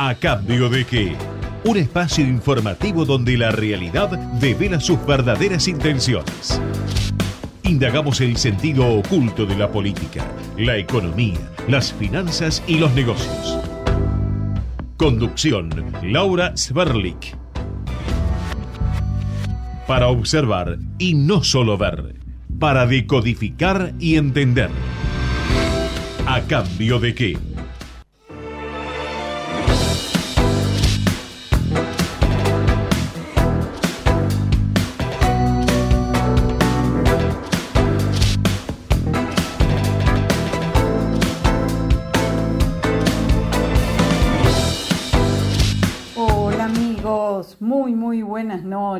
¿A cambio de qué? Un espacio informativo donde la realidad devela sus verdaderas intenciones. Indagamos el sentido oculto de la política, la economía, las finanzas y los negocios. Conducción, Laura Sverlik. Para observar y no solo ver, para decodificar y entender. ¿A cambio de qué?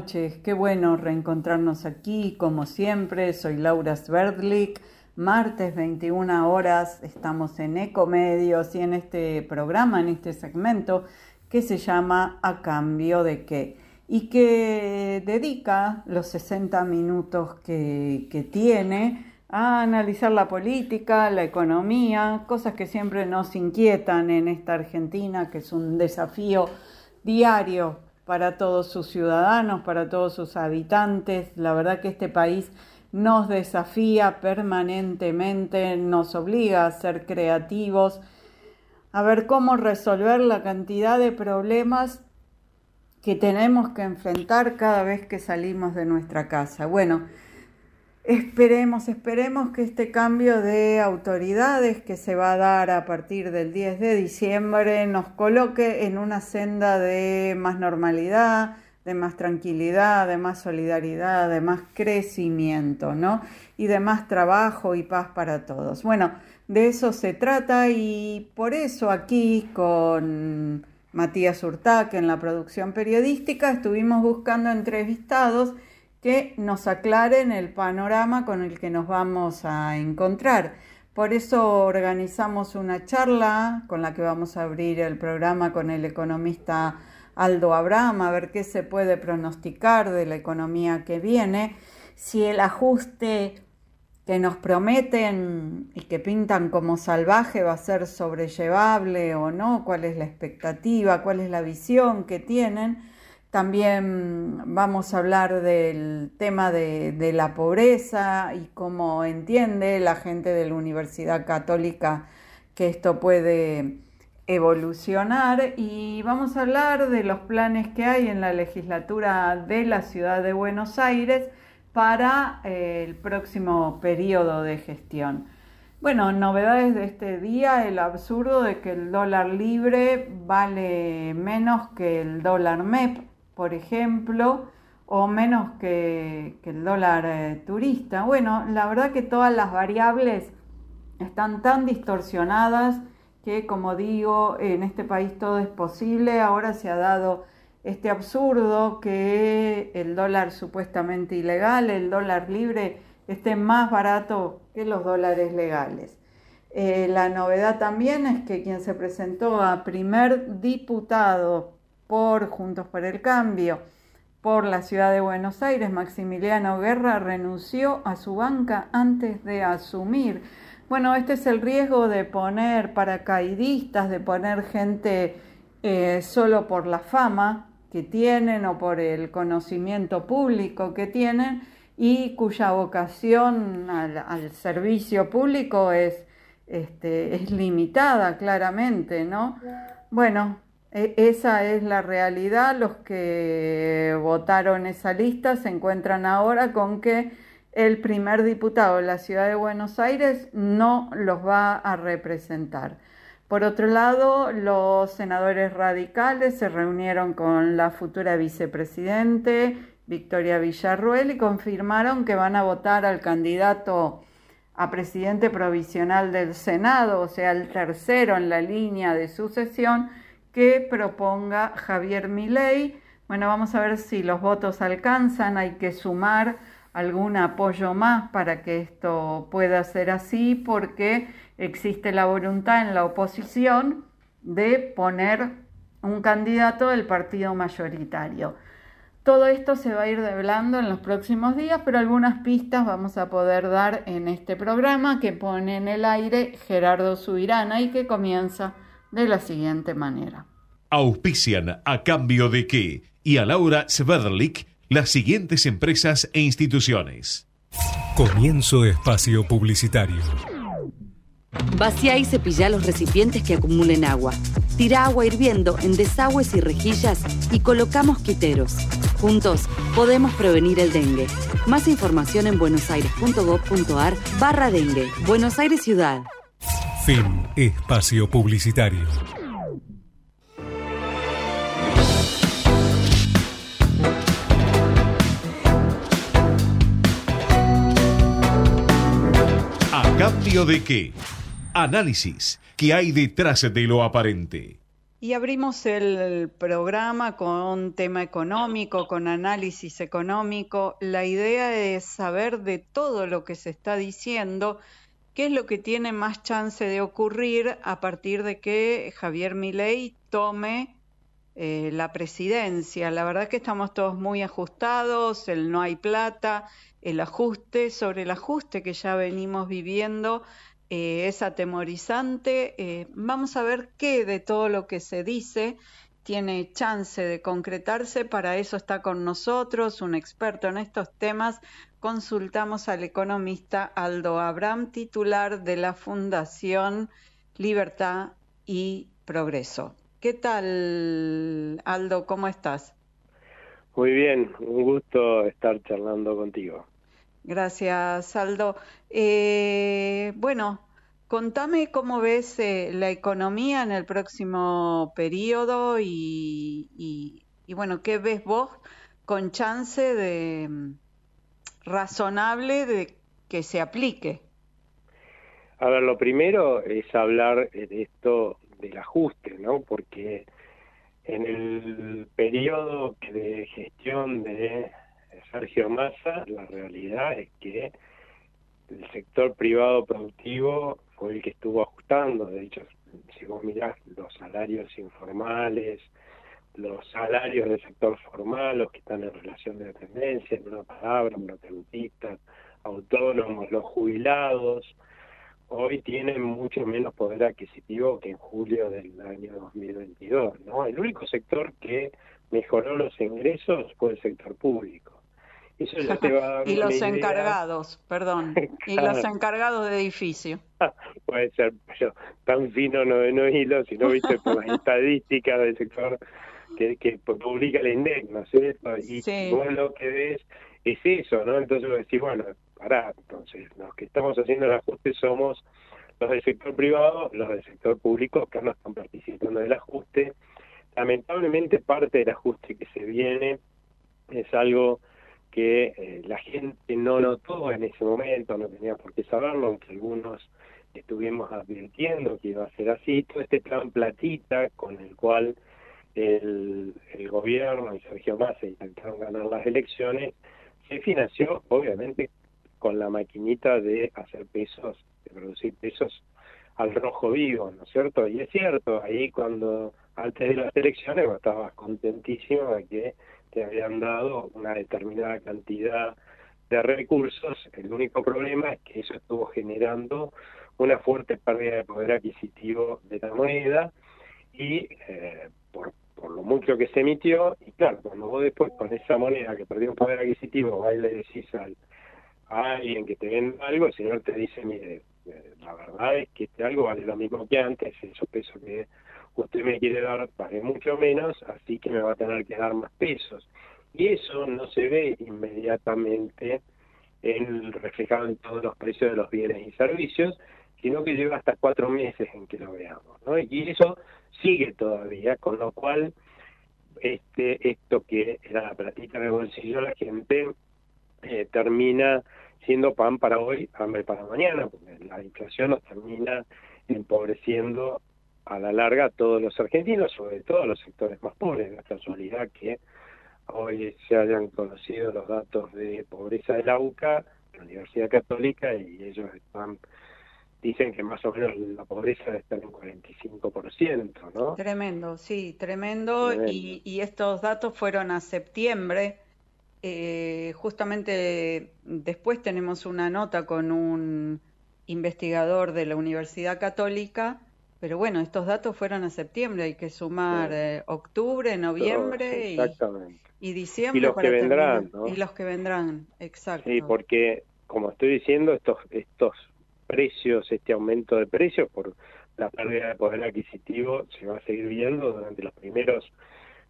Qué bueno reencontrarnos aquí, como siempre, soy Laura Sverdlik, martes 21 horas, estamos en Ecomedios y en este programa, en este segmento que se llama A cambio de qué y que dedica los 60 minutos que tiene a analizar la política, la economía, cosas que siempre nos inquietan en esta Argentina, que es un desafío diario para todos sus ciudadanos, para todos sus habitantes. La verdad que este país nos desafía permanentemente, nos obliga a ser creativos, a ver cómo resolver la cantidad de problemas que tenemos que enfrentar cada vez que salimos de nuestra casa. Bueno, Esperemos, esperemos que este cambio de autoridades que se va a dar a partir del 10 de diciembre nos coloque en una senda de más normalidad, de más tranquilidad, de más solidaridad, de más crecimiento, ¿no? Y de más trabajo y paz para todos. Bueno, de eso se trata y por eso aquí con Matías Urtac en la producción periodística estuvimos buscando entrevistados que nos aclaren el panorama con el que nos vamos a encontrar. Por eso organizamos una charla con la que vamos a abrir el programa con el economista Aldo Abraham, a ver qué se puede pronosticar de la economía que viene, si el ajuste que nos prometen y que pintan como salvaje va a ser sobrellevable o no, cuál es la expectativa, cuál es la visión que tienen también vamos a hablar del tema de, la pobreza y cómo entiende la gente de la Universidad Católica que esto puede evolucionar y vamos a hablar de los planes que hay en la legislatura de la ciudad de Buenos Aires para eh, el próximo periodo de gestión. Bueno, novedades de este día, el absurdo de que el dólar libre vale menos que el dólar MEP por ejemplo, o menos que, el dólar eh, turista. Bueno, la verdad que todas las variables están tan distorsionadas que, como digo, en este país todo es posible. Ahora se ha dado este absurdo que el dólar supuestamente ilegal, el dólar libre, esté más barato que los dólares legales. Eh, la novedad también es que quien se presentó a primer diputado por Juntos por el Cambio, por la ciudad de Buenos Aires, Maximiliano Guerra renunció a su banca antes de asumir. Bueno, este es el riesgo de poner paracaidistas, de poner gente eh, solo por la fama que tienen o por el conocimiento público que tienen y cuya vocación al, servicio público es, este, es limitada claramente, ¿no? Bueno, esa es la realidad. Los que votaron esa lista se encuentran ahora con que el primer diputado de la ciudad de Buenos Aires no los va a representar. Por otro lado, los senadores radicales se reunieron con la futura vicepresidente Victoria Villarruel y confirmaron que van a votar al candidato a presidente provisional del Senado, o sea, el tercero en la línea de sucesión, que proponga Javier Milei. Bueno, vamos a ver si los votos alcanzan, hay que sumar algún apoyo más para que esto pueda ser así, porque existe la voluntad en la oposición de poner un candidato del partido mayoritario. Todo esto se va a ir develando en los próximos días, pero algunas pistas vamos a poder dar en este programa que pone en el aire Gerardo Subirana y que comienza de la siguiente manera. Auspician a cambio de qué y a Laura Sverlik las siguientes empresas e instituciones. Comienzo espacio publicitario. Vacía y cepilla los recipientes que acumulen agua. Tira agua hirviendo en desagües y rejillas y coloca mosquiteros. Juntos podemos prevenir el dengue. Más información en buenosaires.gov.ar barra dengue. Buenos Aires Ciudad. Fin. Espacio publicitario. ¿A cambio de qué? Análisis. ¿Qué hay detrás de lo aparente? Y abrimos el programa con tema económico, con análisis económico. La idea es saber de todo lo que se está diciendo, qué es lo que tiene más chance de ocurrir a partir de que Javier Milei tome eh, la presidencia. La verdad que estamos todos muy ajustados, el no hay plata, el ajuste, sobre el ajuste que ya venimos viviendo eh, es atemorizante. Eh, vamos a ver qué de todo lo que se dice tiene chance de concretarse. Para eso está con nosotros un experto en estos temas. Consultamos al economista Aldo Abraham, titular de la Fundación Libertad y Progreso. ¿Qué tal, Aldo? ¿Cómo estás? Muy bien, un gusto estar charlando contigo. Gracias, Aldo. Eh, bueno, contame cómo ves eh, la economía en el próximo periodo y, y, bueno, ¿qué ves vos con chance de razonable de que se aplique? A ver, lo primero es hablar de esto del ajuste, ¿no? Porque en el periodo de gestión de Sergio Massa, la realidad es que el sector privado productivo fue el que estuvo ajustando, de hecho, si vos mirás los salarios informales, los salarios del sector formal, los que están en relación de dependencia, en una palabra, monotributistas, autónomos, los jubilados, hoy tienen mucho menos poder adquisitivo que en julio del año 2022. ¿no? El único sector que mejoró los ingresos fue el sector público. Eso ya te va a dar y los encargados, perdón, y los encargados de edificio. Puede ser, pero tan fino no, no hilo, si no viste por las estadísticas del sector que, que publica el INDEC, ¿no es cierto? Y vos lo que ves es eso, ¿no? Entonces vos decís, bueno, pará, entonces los que estamos haciendo el ajuste somos los del sector privado, los del sector público que no están participando del ajuste. Lamentablemente parte del ajuste que se viene es algo que eh, la gente no notó en ese momento, no tenía por qué saberlo, aunque algunos estuvimos advirtiendo que iba a ser así, todo este plan platita con el cual el, gobierno y Sergio Massa intentaron ganar las elecciones, se financió obviamente con la maquinita de hacer pesos, de producir pesos al rojo vivo, ¿no es cierto? Y es cierto, ahí cuando antes de las elecciones vos estabas contentísimo de que te habían dado una determinada cantidad de recursos. El único problema es que eso estuvo generando una fuerte pérdida de poder adquisitivo de la moneda y eh, por, por lo mucho que se emitió, y claro, cuando vos después con esa moneda que perdió un poder adquisitivo, vas y le decís al, a alguien que te vende algo, el señor te dice, mire, eh, la verdad es que este algo vale lo mismo que antes, esos pesos que usted me quiere dar pague mucho menos, así que me va a tener que dar más pesos. Y eso no se ve inmediatamente en, reflejado en todos los precios de los bienes y servicios, sino que lleva hasta cuatro meses en que lo veamos. ¿no? Y eso sigue todavía, con lo cual este esto que era la platita de bolsillo, la gente eh, termina siendo pan para hoy, hambre para mañana, porque la inflación nos termina empobreciendo a la larga a todos los argentinos, sobre todo a los sectores más pobres. La casualidad que hoy se hayan conocido los datos de pobreza de la UCA, la Universidad Católica, y ellos están dicen que más o menos la pobreza está en un 45%, ¿no? Tremendo, sí, tremendo. Y, y, estos datos fueron a septiembre. Eh, justamente después tenemos una nota con un investigador de la Universidad Católica pero bueno, estos datos fueron a septiembre, hay que sumar eh, octubre, noviembre y, diciembre. Y los que vendrán, Y los que vendrán, exacto. Sí, porque como estoy diciendo, estos, estos precios, este aumento de precios por la pérdida de poder adquisitivo se va a seguir viendo durante los primeros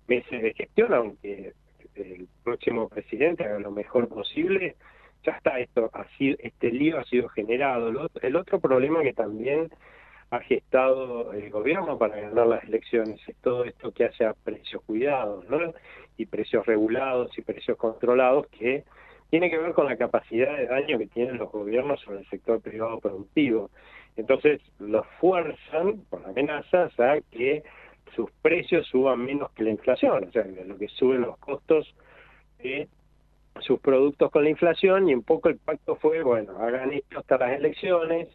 meses de gestión, aunque el próximo presidente haga lo mejor posible, ya está esto, así, este lío ha sido generado. El otro problema que también ha gestado el gobierno para ganar las elecciones es todo esto que hace a precios cuidados, ¿no? Y precios regulados y precios controlados que tiene que ver con la capacidad de daño que tienen los gobiernos sobre el sector privado productivo. Entonces, los fuerzan con amenazas a que sus precios suban menos que la inflación, o sea, lo que suben los costos de sus productos con la inflación y un poco el pacto fue, bueno, hagan esto hasta las elecciones.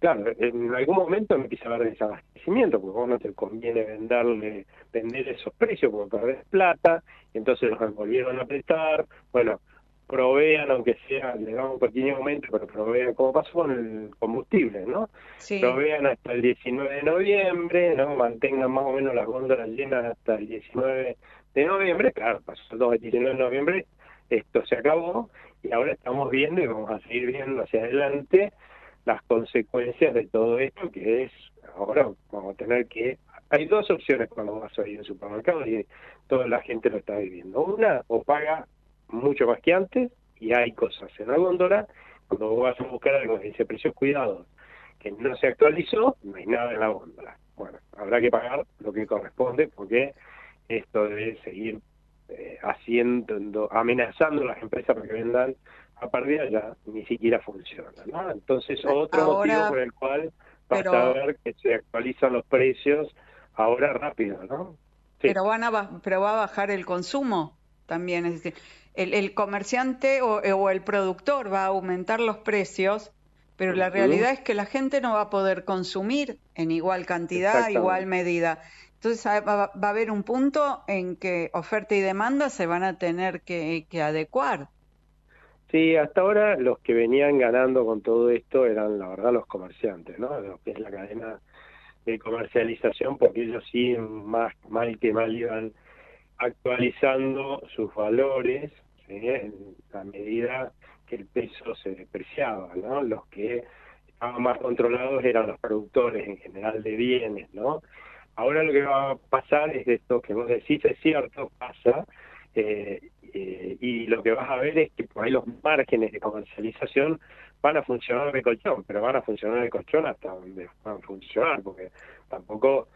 Claro, en algún momento empieza a haber desabastecimiento, porque vos no te conviene venderle, vender esos precios porque perdés plata, y entonces los volvieron a prestar, bueno, provean, aunque sea, le damos un pequeño aumento, pero provean, como pasó con el combustible, ¿no? Sí. Provean hasta el 19 de noviembre, ¿no? Mantengan más o menos las góndolas llenas hasta el 19 de noviembre, claro, pasó el 19 de noviembre, esto se acabó y ahora estamos viendo y vamos a seguir viendo hacia adelante las consecuencias de todo esto, que es, ahora vamos a tener que, hay dos opciones cuando vas a ir al supermercado y toda la gente lo está viviendo. Una, o paga mucho más que antes y hay cosas en la góndola. Cuando vos vas a buscar algo que dice precios cuidados que no se actualizó, no hay nada en la góndola. Bueno, habrá que pagar lo que corresponde porque esto debe seguir eh, haciendo, amenazando a las empresas para que vendan a pérdida ya ni siquiera funciona. ¿no? Entonces, otro motivo por el cual basta a ver que se actualizan los precios ahora rápido, ¿no? Pero, van a, pero va a bajar el consumo también. Es decir, el, comerciante o, el productor va a aumentar los precios, pero la realidad es que la gente no va a poder consumir en igual cantidad, igual medida. Entonces va, a haber un punto en que oferta y demanda se van a tener que, adecuar. Sí, hasta ahora los que venían ganando con todo esto eran, la verdad, los comerciantes, ¿no? Lo que es la cadena de comercialización, porque ellos sí, más mal que mal, iban actualizando sus valores en la medida que el peso se depreciaba, ¿no? Los que estaban más controlados eran los productores en general de bienes, ¿no? Ahora lo que va a pasar es esto que vos decís, es cierto, pasa, eh, eh, y lo que vas a ver es que por ahí los márgenes de comercialización van a funcionar de colchón, pero van a funcionar de colchón hasta donde van a funcionar, porque tampoco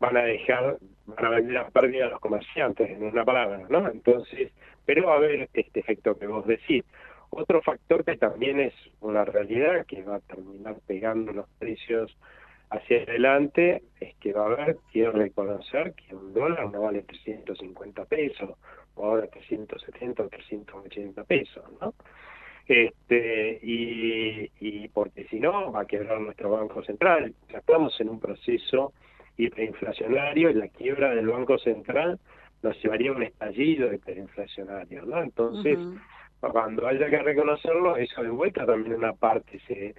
van a dejar, van a vender a pérdida a los comerciantes, en una palabra, ¿no? Entonces, pero va a haber este efecto que vos decís. Otro factor que también es una realidad que va a terminar pegando los precios hacia adelante es que va a haber, quiero reconocer que un dólar no vale 350 pesos, o ahora 370 o 380 pesos, ¿no? Este, y, y porque si no va a quebrar nuestro Banco Central. estamos en un proceso hiperinflacionario y la quiebra del Banco Central nos llevaría a un estallido hiperinflacionario, ¿no? Entonces, cuando haya que reconocerlo, eso de vuelta también una parte se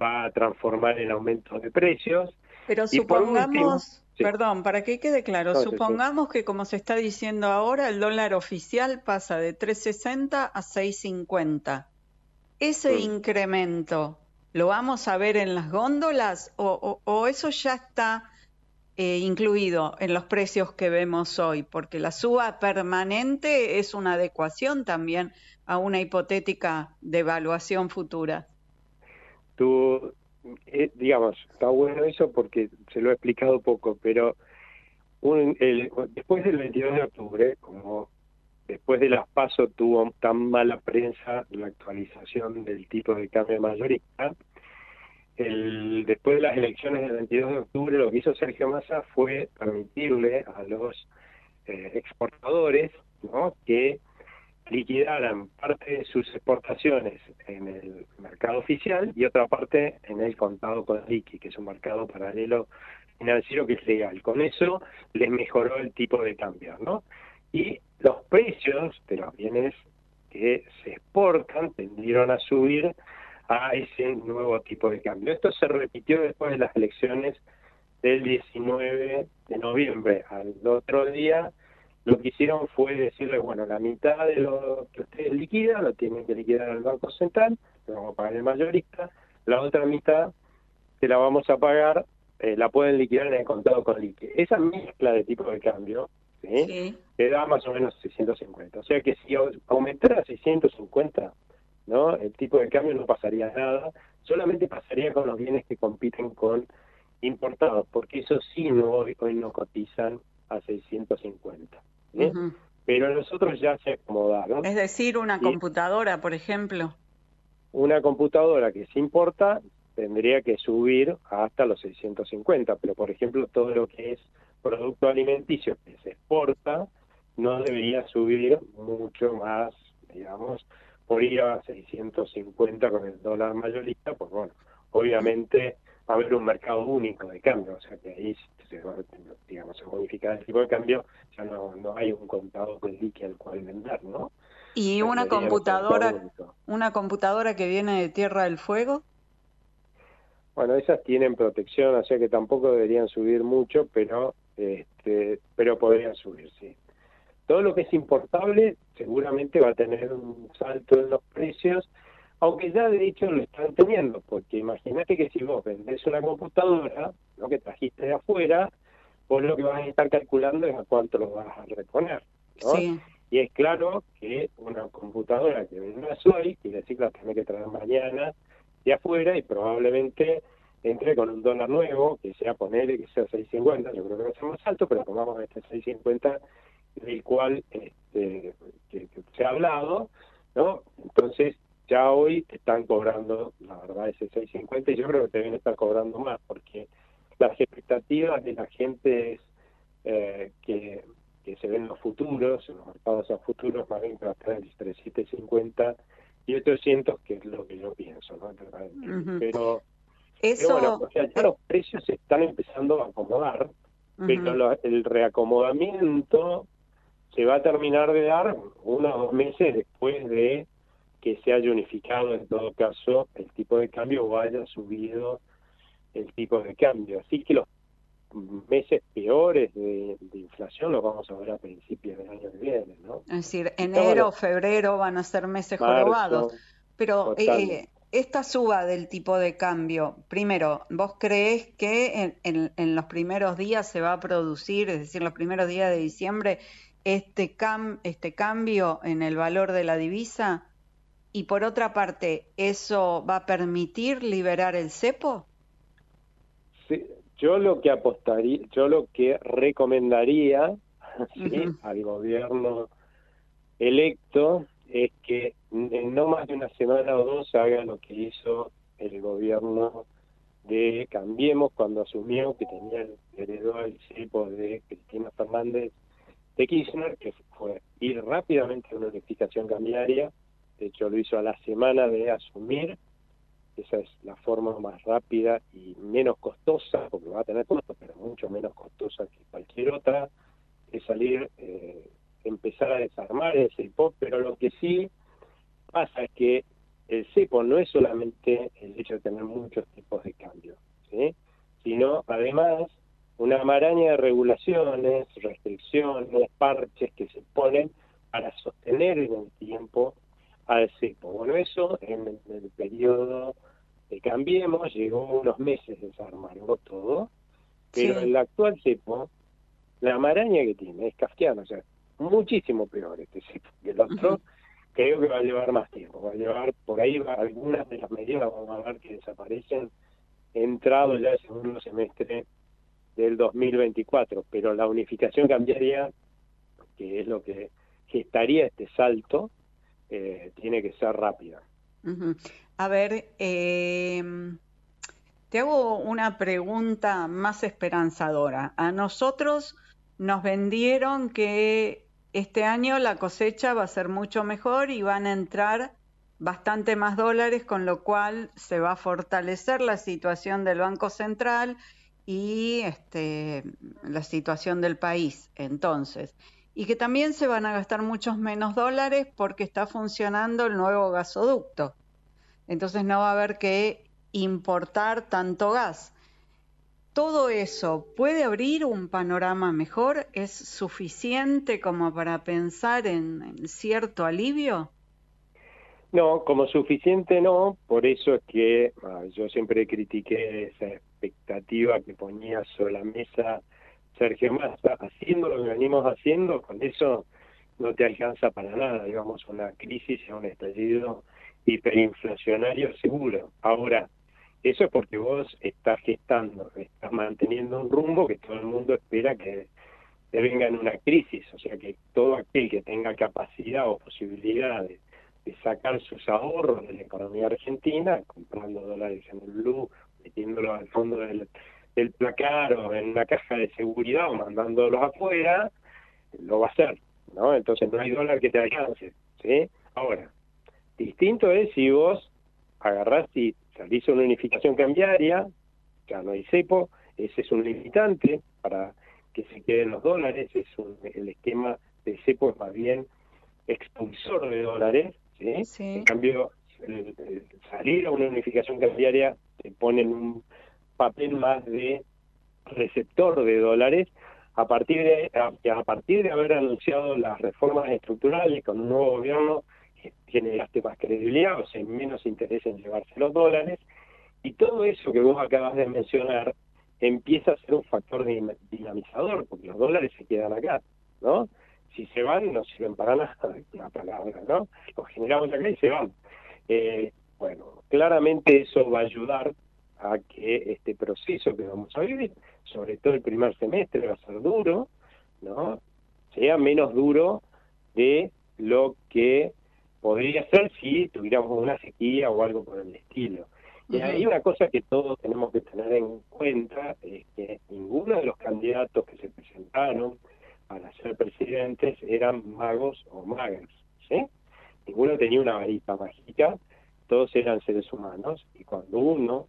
va a transformar en aumento de precios. Pero supongamos, perdón, para que quede claro, supongamos que como se está diciendo ahora, el dólar oficial pasa de 3.60 a 6.50. Ese mm. incremento, ¿lo vamos a ver en las góndolas o, o eso ya está eh, incluido en los precios que vemos hoy, porque la suba permanente es una adecuación también a una hipotética devaluación futura. Tú, eh, digamos, está bueno eso porque se lo he explicado poco, pero después del 22 de octubre, como después de las pasos tuvo tan mala prensa la actualización del tipo de cambio mayorista, el, después de las elecciones del 22 de octubre, lo que hizo Sergio Massa fue permitirle a los eh, exportadores que liquidaran parte de sus exportaciones en el mercado oficial y otra parte en el contado con liqui, que es un mercado paralelo financiero que es legal. Con eso les mejoró el tipo de cambio, ¿no? Y los precios de los bienes que se exportan tendieron a subir a ese nuevo tipo de cambio. Esto se repitió después de las elecciones del 19 de noviembre al otro día, lo que hicieron fue decirle, bueno, la mitad de lo que ustedes liquidan lo tienen que liquidar al Banco Central, lo vamos a pagar el mayorista, la otra mitad que la vamos a pagar, eh, la pueden liquidar en el contado con liqui. Esa mezcla de tipo de cambio, ¿sí? Te da más o menos 650. O sea que si aumentara a 650, ¿no? El tipo de cambio no pasaría nada, solamente pasaría con los bienes que compiten con importados, porque eso sí no, hoy, no cotizan a 650. Pero nosotros ya se acomodaron. Es decir, una computadora, por ejemplo. Una computadora que se importa tendría que subir hasta los 650, pero por ejemplo todo lo que es producto alimenticio que se exporta no debería subir mucho más, digamos, por ir a 650 con el dólar mayorista, pues bueno, obviamente va a haber un mercado único de cambio, o sea que ahí se, digamos, se modifica el tipo de cambio, ya no, no hay un contador de liqui al cual vender, ¿no? ¿Y una computadora, una computadora que viene de Tierra del Fuego? Bueno, esas tienen protección, o sea que tampoco deberían subir mucho, pero este, pero podrían subir, sí. Todo lo que es importable seguramente va a tener un salto en los precios, aunque ya de hecho lo están teniendo, porque imagínate que si vos vendés una computadora, lo que trajiste de afuera, vos lo que vas a estar calculando es a cuánto lo vas a reponer. Y es claro que una computadora que vendas hoy, quiere decir que la tenés que traer mañana de afuera y probablemente entre con un dólar nuevo, que sea ponerle que sea 6.50, yo creo que va a ser más alto, pero pongamos este 6.50 del cual este, que, se ha hablado, ¿no? Entonces, ya hoy están cobrando, la verdad, ese 6.50 y yo creo que deben estar cobrando más, porque las expectativas de la gente es eh, que, que se ven los futuros, en los mercados a futuros, más bien que va a estar entre 7.50 y 800, que es lo que yo pienso, ¿no? Pero, Eso... bueno, o sea, ya los precios se están empezando a acomodar, pero el reacomodamiento se va a terminar de dar uno o dos meses después de que se haya unificado en todo caso el tipo de cambio o haya subido el tipo de cambio. Así que los meses peores de, inflación los vamos a ver a principios del año que viene, ¿no? Es decir, enero, o febrero van a ser meses jorobados. Pero eh, esta suba del tipo de cambio, primero, ¿vos crees que en, en, los primeros días se va a producir, es decir, los primeros días de diciembre, este, cam, este cambio en el valor de la divisa? Y por otra parte, ¿eso va a permitir liberar el cepo? Sí, yo lo que apostaría, yo lo que recomendaría al gobierno electo es que en no más de una semana o dos haga lo que hizo el gobierno de Cambiemos cuando asumió que tenía heredó el cepo de Cristina Fernández de Kirchner, que fue ir rápidamente a una unificación cambiaria, de hecho lo hizo a la semana de asumir, esa es la forma más rápida y menos costosa, porque va a tener costos, pero mucho menos costosa que cualquier otra, de salir, eh, empezar a desarmar el CEPO, pero lo que sí pasa es que el CEPO no es solamente el hecho de tener muchos tipos de cambio, sino además una maraña de regulaciones, restricciones, parches que se ponen para sostener en el tiempo al cepo. Bueno, eso en el, periodo de Cambiemos llegó unos meses desarmarlo todo, pero en el actual cepo, la maraña que tiene es kafkiana, o sea, muchísimo peor este cepo que el otro. Creo que va a llevar más tiempo, va a llevar por ahí algunas de las medidas, vamos a ver que desaparecen entrado ya el segundo semestre del 2024, pero la unificación cambiaría, que es lo que gestaría este salto, eh, tiene que ser rápida. A ver, eh, te hago una pregunta más esperanzadora. A nosotros nos vendieron que este año la cosecha va a ser mucho mejor y van a entrar bastante más dólares, con lo cual se va a fortalecer la situación del Banco Central y este, la situación del país entonces. Y que también se van a gastar muchos menos dólares porque está funcionando el nuevo gasoducto. Entonces no va a haber que importar tanto gas. todo eso puede abrir un panorama mejor? ¿Es suficiente como para pensar en, cierto alivio? No, como suficiente no, por eso es que ah, yo siempre critiqué expectativa que ponía sobre la mesa Sergio Massa, haciendo lo que venimos haciendo, con eso no te alcanza para nada, digamos, una crisis un estallido hiperinflacionario seguro. Ahora, eso es porque vos estás gestando, estás manteniendo un rumbo que todo el mundo espera que te venga en una crisis, o sea que todo aquel que tenga capacidad o posibilidad de, sacar sus ahorros de la economía argentina, comprando dólares en el blue, metiéndolos al fondo del, del placar o en una caja de seguridad o mandándolos afuera, lo va a hacer, ¿no? Entonces no hay dólar que te alcance, ¿sí? Ahora, distinto es si vos agarrás y salís una unificación cambiaria, ya no hay cepo, ese es un limitante para que se queden los dólares, es un, el esquema de cepo es más bien expulsor de dólares, ¿sí? En cambio, salir a una unificación cambiaria te pone en un papel más de receptor de dólares a partir de a, partir de haber anunciado las reformas estructurales con un nuevo gobierno generaste más credibilidad, o sea, menos interés en llevarse los dólares, y todo eso que vos acabas de mencionar empieza a ser un factor dinamizador, porque los dólares se quedan acá, ¿no? Si se van, no sirven para nada, la palabra, ¿no? Los generamos acá y se van. Eh, bueno, claramente eso va a ayudar a que este proceso que vamos a vivir, sobre todo el primer semestre, va a ser duro, ¿no? Sea menos duro de lo que podría ser si tuviéramos una sequía o algo por el estilo. Y hay una cosa que todos tenemos que tener en cuenta, es que ninguno de los candidatos que se presentaron para ser presidentes eran magos o magas, ¿sí? Ninguno tenía una varita mágica, todos eran seres humanos, y cuando uno,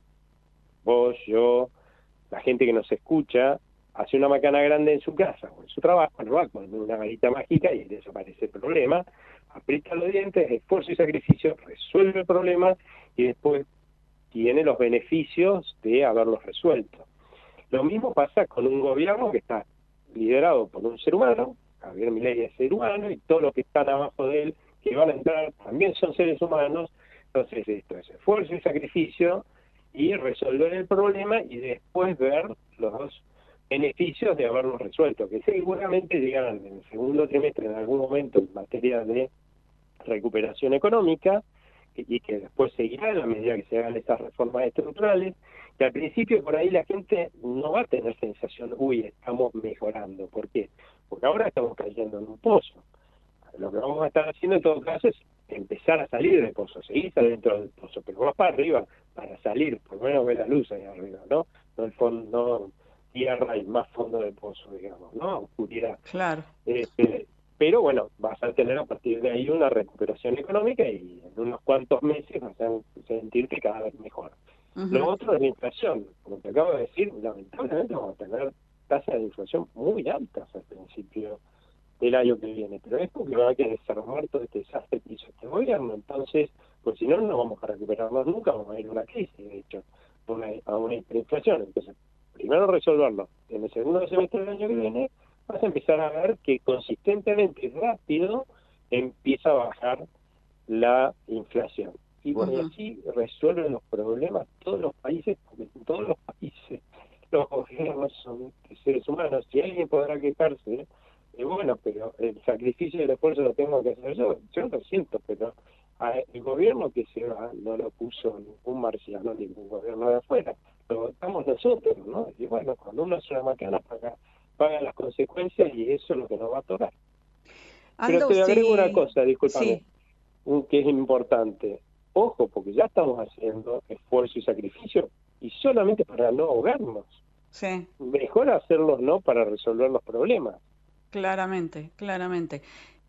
vos, yo, la gente que nos escucha, hace una macana grande en su casa o en su trabajo, no va con una varita mágica y desaparece el problema, aprieta los dientes, esfuerzo y sacrificio, resuelve el problema y después tiene los beneficios de haberlos resuelto. Lo mismo pasa con un gobierno que está liderado por un ser humano, Javier Milei es ser humano, y todos los que están abajo de él, que van a entrar, también son seres humanos, entonces esto es esfuerzo y sacrificio, y resolver el problema y después ver los beneficios de haberlo resuelto, que seguramente llegarán en el segundo trimestre en algún momento en materia de recuperación económica y que después seguirá en la medida que se hagan estas reformas estructurales, que al principio por ahí la gente no va a tener sensación, uy, estamos mejorando. ¿Por qué? Porque ahora estamos cayendo en un pozo. Lo que vamos a estar haciendo en todo caso es empezar a salir del pozo, seguir dentro del pozo, pero más para arriba, para salir, por lo menos ver la luz ahí arriba, ¿no? No el fondo, tierra y más fondo del pozo, digamos, ¿no? Oscuridad. Claro. Este, pero bueno, vas a tener a partir de ahí una recuperación económica y en unos cuantos meses vas a sentirte cada vez mejor. Lo otro es la inflación. Como te acabo de decir, lamentablemente vamos a tener tasas de inflación muy altas al principio del año que viene, pero es porque va a que desarmar todo este desastre que hizo este gobierno. Entonces, pues si no, no vamos a recuperarnos nunca, vamos a ir a una crisis, de hecho, a una inflación. Entonces, primero resolverlo. En el segundo semestre del año que viene vas a empezar a ver que consistentemente rápido empieza a bajar la inflación. Y bueno, así resuelven los problemas todos los países, porque en todos los países los gobiernos son seres humanos. Si alguien podrá quejarse, eh, bueno, pero el sacrificio y el esfuerzo lo tengo que hacer yo. Yo lo siento, pero el gobierno que se va no lo puso ningún marciano, ningún gobierno de afuera lo estamos nosotros, ¿no? Y bueno, cuando uno hace una macana paga, paga las consecuencias y eso es lo que nos va a tocar. Pero te agrego una cosa, discúlpame, que es importante. Ojo, porque ya estamos haciendo esfuerzo y sacrificio y solamente para no ahogarnos. Sí. Mejor hacerlos no para resolver los problemas. Claramente, claramente.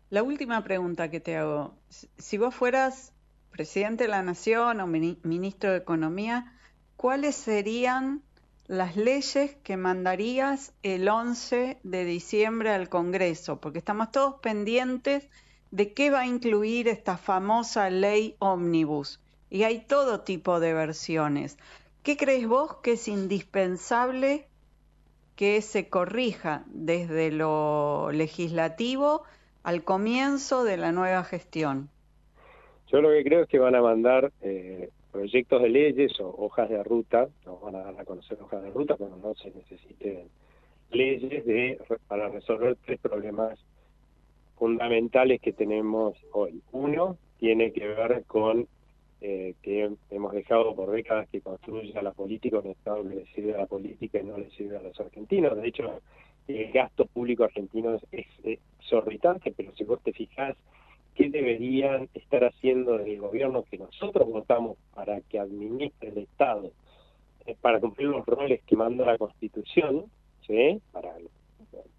La última pregunta que te hago, si vos fueras presidente de la Nación o ministro de Economía, ¿cuáles serían las leyes que mandarías el 11 de diciembre al Congreso? Porque estamos todos pendientes de qué va a incluir esta famosa ley ómnibus. Y hay todo tipo de versiones. ¿Qué crees vos que es indispensable que se corrija desde lo legislativo al comienzo de la nueva gestión? Yo lo que creo es que van a mandar eh, proyectos de leyes o hojas de ruta, nos van a dar a conocer hojas de ruta cuando no se necesiten leyes de, para resolver tres problemas fundamentales que tenemos hoy. Uno tiene que ver con eh, que hemos dejado por décadas que construya la política un Estado le sirve a la política y no le sirve a los argentinos. De hecho, el gasto público argentino es, exorbitante, pero si vos te fijás qué deberían estar haciendo el gobierno que nosotros votamos para que administre el Estado, eh, para cumplir los roles que manda la Constitución, ¿sí? para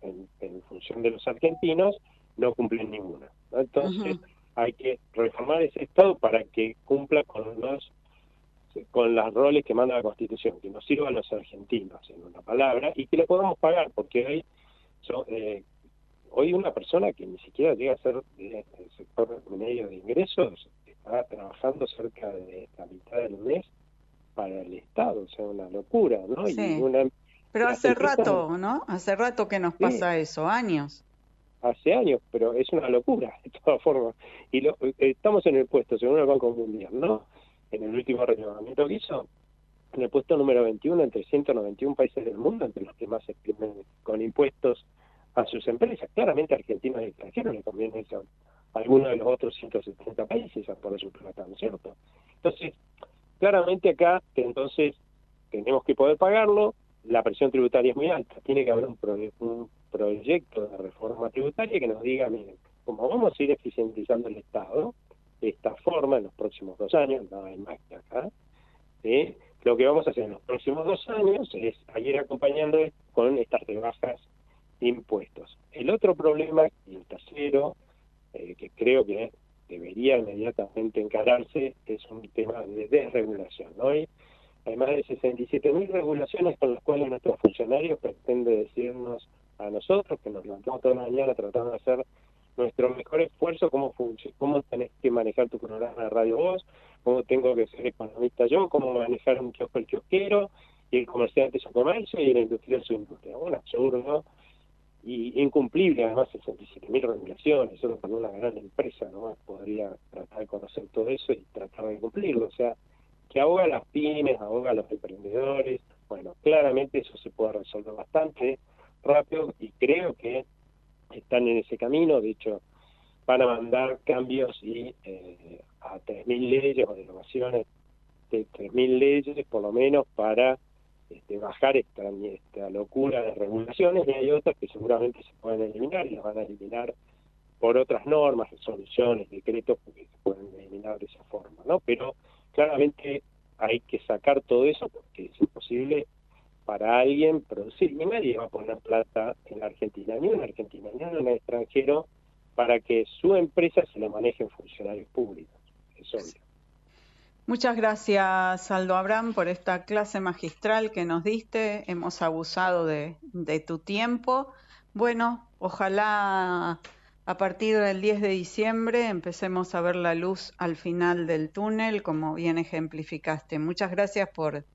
en, función de los argentinos, no cumplen ninguna. Entonces, hay que reformar ese Estado para que cumpla con los con los roles que manda la Constitución, que nos sirva a los argentinos, en una palabra, y que le podamos pagar, porque hoy eh, hoy una persona que ni siquiera llega a ser del sector medio de ingresos está trabajando cerca de la mitad del mes para el Estado, o sea, una locura, ¿no? Sí. pero hace rato, ¿no? Hace rato que nos pasa eso, años hace años, pero es una locura de todas formas. Y lo, eh, estamos en el puesto, según el Banco Mundial, ¿no? En el último relevamiento que hizo, en el puesto número 21 entre 191 países del mundo, entre los que más se exprimen con impuestos a sus empresas. Claramente a argentinos y extranjeros le conviene eso a alguno de los otros 170 países por su plata, ¿no es cierto? Entonces, claramente acá, entonces tenemos que poder pagarlo, la presión tributaria es muy alta, tiene que haber un, un proyecto de reforma tributaria que nos diga, miren, como vamos a ir eficientizando el Estado, de esta forma en los próximos dos años, no hay más que acá, lo que vamos a hacer en los próximos dos años es ir acompañando con estas rebajas de impuestos. El otro problema, el tercero, eh, que creo que debería inmediatamente encararse, es un tema de desregulación. ¿no? Hay, hay más de 67.000 regulaciones con las cuales nuestros funcionarios pretenden decirnos a nosotros, que nos levantamos toda la mañana tratando de hacer nuestro mejor esfuerzo, cómo, cómo tenés que manejar tu programa de radio vos, cómo tengo que ser economista yo, cómo manejar un kiosco el kiosquero, y el comerciante su comercio, y el industrial su industria. Un absurdo, y incumplible, además 67.000 regulaciones, solo para una gran empresa no podría tratar de conocer todo eso y tratar de cumplirlo. O sea, que ahoga a las pymes, ahoga a los emprendedores. Bueno, claramente eso se puede resolver bastante rápido y creo que están en ese camino. De hecho, van a mandar cambios y eh, a 3.000 leyes o derogaciones de 3.000 leyes, por lo menos, para este, bajar esta, locura de regulaciones. Y hay otras que seguramente se pueden eliminar y las van a eliminar por otras normas, resoluciones, decretos, porque se pueden eliminar de esa forma, ¿no? Pero claramente hay que sacar todo eso porque es imposible para alguien producir. Y nadie va a poner plata en la Argentina, ni en Argentina, ni el extranjero, para que su empresa se lo maneje en funcionarios públicos. Es Muchas gracias, Aldo Abraham, por esta clase magistral que nos diste. Hemos abusado de tu tiempo. Bueno, ojalá a partir del 10 de diciembre empecemos a ver la luz al final del túnel, como bien ejemplificaste. Muchas gracias por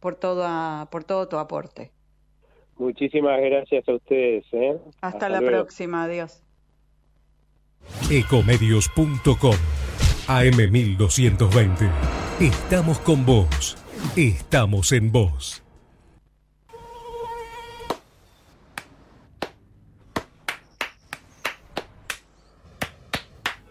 por, toda, por todo tu aporte. Muchísimas gracias a ustedes. ¿eh? Hasta, la próxima, adiós. Ecomedios.com AM1220. Estamos con vos. Estamos en vos.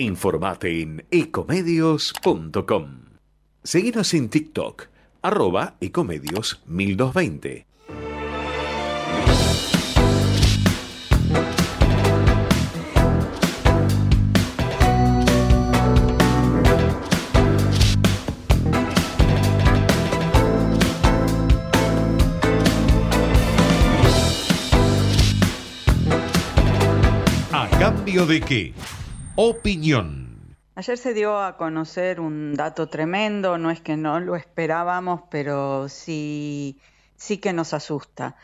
Informate en ecomedios.com. Seguinos en TikTok, arroba ecomedios 1220. cambio de qué? Opinión. Ayer se dio a conocer un dato tremendo, no es que no lo esperábamos, pero sí, sí que nos asusta.